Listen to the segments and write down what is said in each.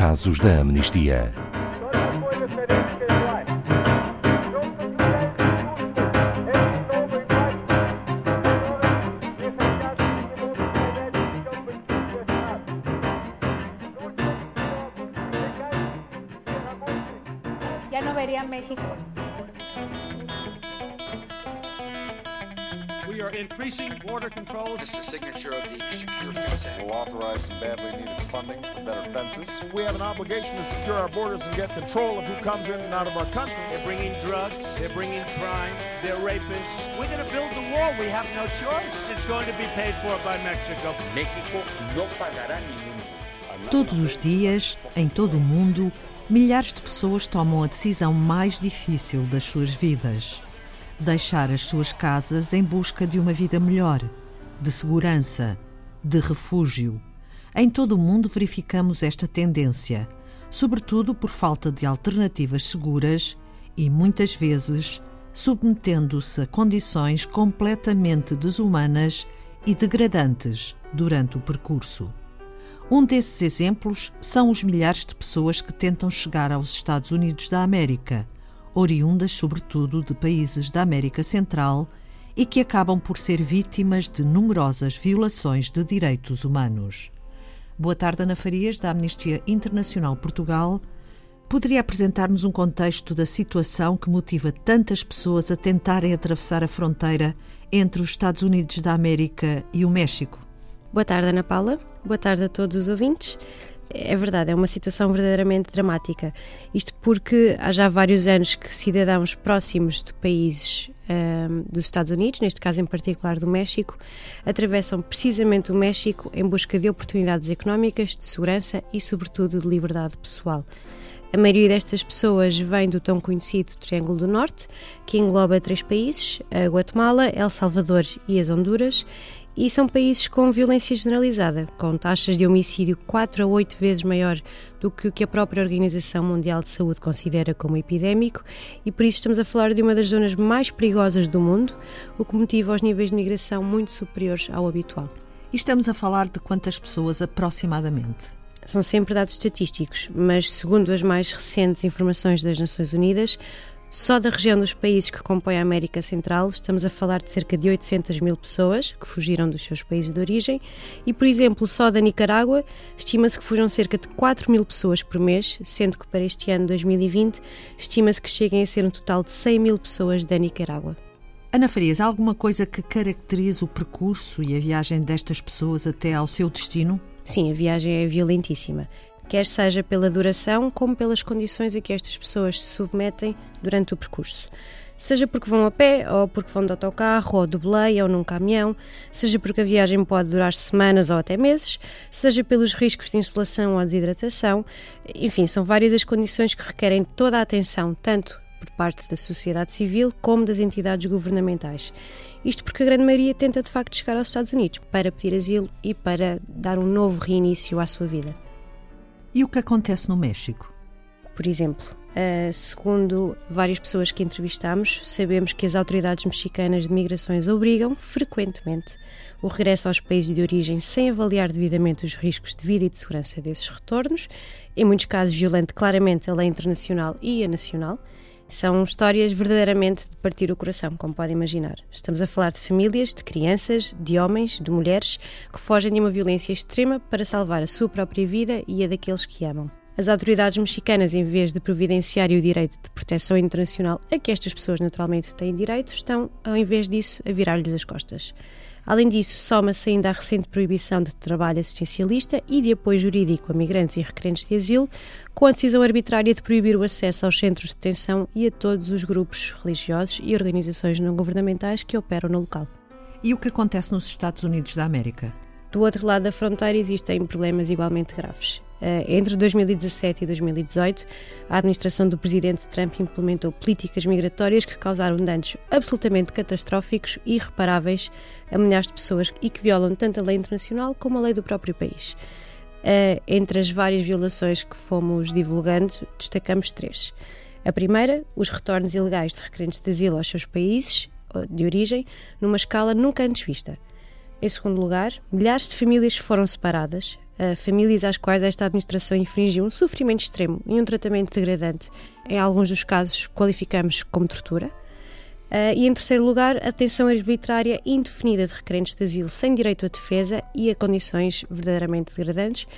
casos da amnistia. Ya no vería México. Increasing border controls. This is the signature of the Secure Fence Act. We'll authorize some badly needed funding for better fences. We have an obligation to secure our borders and get control of who comes in and out of our country. They're bringing drugs, they're bringing crime, they're rapists. We're going to build the wall. We have no choice. It's going to be paid for by Mexico. México no pagará ningún. Todos os dias, em todo o mundo, milhares de pessoas tomam a decisão mais difícil das suas vidas: deixar as suas casas em busca de uma vida melhor, de segurança, de refúgio. Em todo o mundo verificamos esta tendência, sobretudo por falta de alternativas seguras e, muitas vezes, submetendo-se a condições completamente desumanas e degradantes durante o percurso. Um desses exemplos são os milhares de pessoas que tentam chegar aos Estados Unidos da América, oriundas sobretudo de países da América Central e que acabam por ser vítimas de numerosas violações de direitos humanos. Boa tarde, Ana Farias, da Amnistia Internacional Portugal. Poderia apresentar-nos um contexto da situação que motiva tantas pessoas a tentarem atravessar a fronteira entre os Estados Unidos da América e o México? Boa tarde, Ana Paula. Boa tarde a todos os ouvintes. É verdade, é uma situação verdadeiramente dramática. Isto porque há já vários anos que cidadãos próximos de países um, dos Estados Unidos, neste caso em particular do México, atravessam precisamente o México em busca de oportunidades económicas, de segurança e, sobretudo, de liberdade pessoal. A maioria destas pessoas vem do tão conhecido Triângulo do Norte, que engloba três países: a Guatemala, El Salvador e as Honduras, e são países com violência generalizada, com taxas de homicídio 4 a 8 vezes maior do que o que a própria Organização Mundial de Saúde considera como epidémico, e por isso estamos a falar de uma das zonas mais perigosas do mundo, o que motiva os níveis de migração muito superiores ao habitual. E estamos a falar de quantas pessoas aproximadamente? São sempre dados estatísticos, mas segundo as mais recentes informações das Nações Unidas, só da região dos países que compõem a América Central, estamos a falar de cerca de 800 mil pessoas que fugiram dos seus países de origem e, por exemplo, só da Nicarágua, estima-se que fugiram cerca de 4 mil pessoas por mês, sendo que para este ano 2020 estima-se que cheguem a ser um total de 100 mil pessoas da Nicarágua. Ana Farias, há alguma coisa que caracterize o percurso e a viagem destas pessoas até ao seu destino? Sim, a viagem é violentíssima quer seja pela duração como pelas condições a que estas pessoas se submetem durante o percurso. Seja porque vão a pé, ou porque vão de autocarro, ou de boleia, ou num caminhão, seja porque a viagem pode durar semanas ou até meses, seja pelos riscos de insolação ou desidratação, enfim, são várias as condições que requerem toda a atenção, tanto por parte da sociedade civil como das entidades governamentais. Isto porque a grande maioria tenta de facto chegar aos Estados Unidos para pedir asilo e para dar um novo reinício à sua vida. E o que acontece no México? Por exemplo, uh, segundo várias pessoas que entrevistamos, sabemos que as autoridades mexicanas de migrações obrigam frequentemente o regresso aos países de origem sem avaliar devidamente os riscos de vida e de segurança desses retornos, em muitos casos violando claramente a lei internacional e a nacional. São histórias verdadeiramente de partir o coração, como podem imaginar. Estamos a falar de famílias, de crianças, de homens, de mulheres que fogem de uma violência extrema para salvar a sua própria vida e a daqueles que amam. As autoridades mexicanas, em vez de providenciar o direito de proteção internacional a que estas pessoas naturalmente têm direito, estão, ao invés disso, a virar-lhes as costas. Além disso, soma-se ainda a recente proibição de trabalho assistencialista e de apoio jurídico a migrantes e requerentes de asilo, com a decisão arbitrária de proibir o acesso aos centros de detenção e a todos os grupos religiosos e organizações não governamentais que operam no local. E o que acontece nos Estados Unidos da América? Do outro lado da fronteira existem problemas igualmente graves. Eh, entre 2017 e 2018, a administração do presidente Trump implementou políticas migratórias que causaram danos absolutamente catastróficos e irreparáveis a milhares de pessoas e que violam tanto a lei internacional como a lei do próprio país. Eh, entre as várias violações que fomos divulgando, destacamos três. A primeira, os retornos ilegais de requerentes de asilo aos seus países de origem, numa escala nunca antes vista. Em segundo lugar, milhares de famílias foram separadas, uh, famílias às quais esta administração infringiu um sofrimento extremo e um tratamento degradante. Em alguns dos casos, qualificamos como tortura. Uh, e, em terceiro lugar, a detenção arbitrária indefinida de requerentes de asilo sem direito à defesa e a condições verdadeiramente degradantes,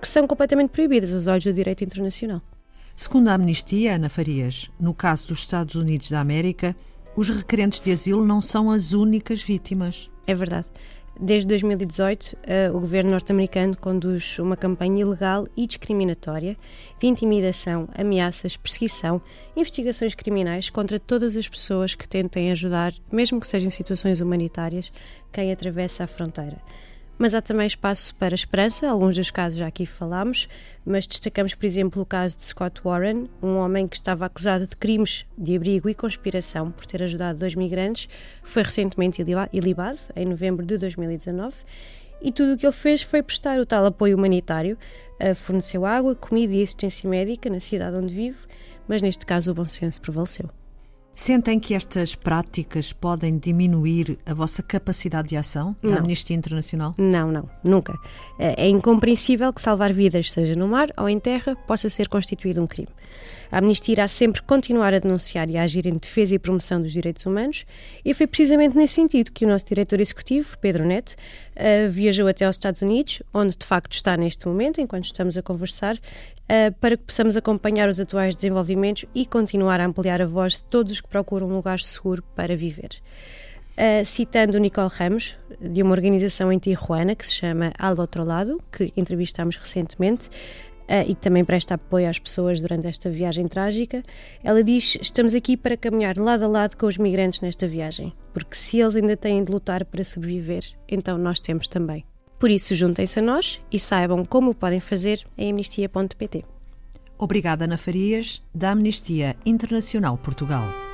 que são completamente proibidas aos olhos do direito internacional. Segundo a Amnistia, Ana Farias, no caso dos Estados Unidos da América, os requerentes de asilo não são as únicas vítimas. É verdade. Desde 2018, uh, o governo norte-americano conduz uma campanha ilegal e discriminatória de intimidação, ameaças, perseguição, investigações criminais contra todas as pessoas que tentem ajudar, mesmo que sejam situações humanitárias, quem atravessa a fronteira. Mas há também espaço para esperança, alguns dos casos já aqui falámos, mas destacamos, por exemplo, o caso de Scott Warren, um homem que estava acusado de crimes de abrigo e conspiração por ter ajudado dois migrantes, foi recentemente ilibado, em novembro de 2019, e tudo o que ele fez foi prestar o tal apoio humanitário, forneceu água, comida e assistência médica na cidade onde vive, mas neste caso o bom senso prevaleceu. Sentem que estas práticas podem diminuir a vossa capacidade de ação da Não. Amnistia Internacional? Não, não, nunca. É é incompreensível que salvar vidas, seja no mar ou em terra, possa ser constituído um crime. A Amnistia irá sempre continuar a denunciar e a agir em defesa e promoção dos direitos humanos, e foi precisamente nesse sentido que o nosso diretor executivo, Pedro Neto, eh, viajou até aos Estados Unidos, onde de facto está neste momento, enquanto estamos a conversar, eh, para que possamos acompanhar os atuais desenvolvimentos e continuar a ampliar a voz de todos os que procuram um lugar seguro para viver. Uh, citando Nicole Ramos, de uma organização em Tijuana que se chama Al Outro Lado, que entrevistámos recentemente, uh, e que também presta apoio às pessoas durante esta viagem trágica, ela diz: Estamos aqui para caminhar lado a lado com os migrantes nesta viagem, porque se eles ainda têm de lutar para sobreviver, então nós temos também. Por isso, juntem-se a nós e saibam como o podem fazer em amnistia.pt. Obrigada, Ana Farias, da Amnistia Internacional Portugal.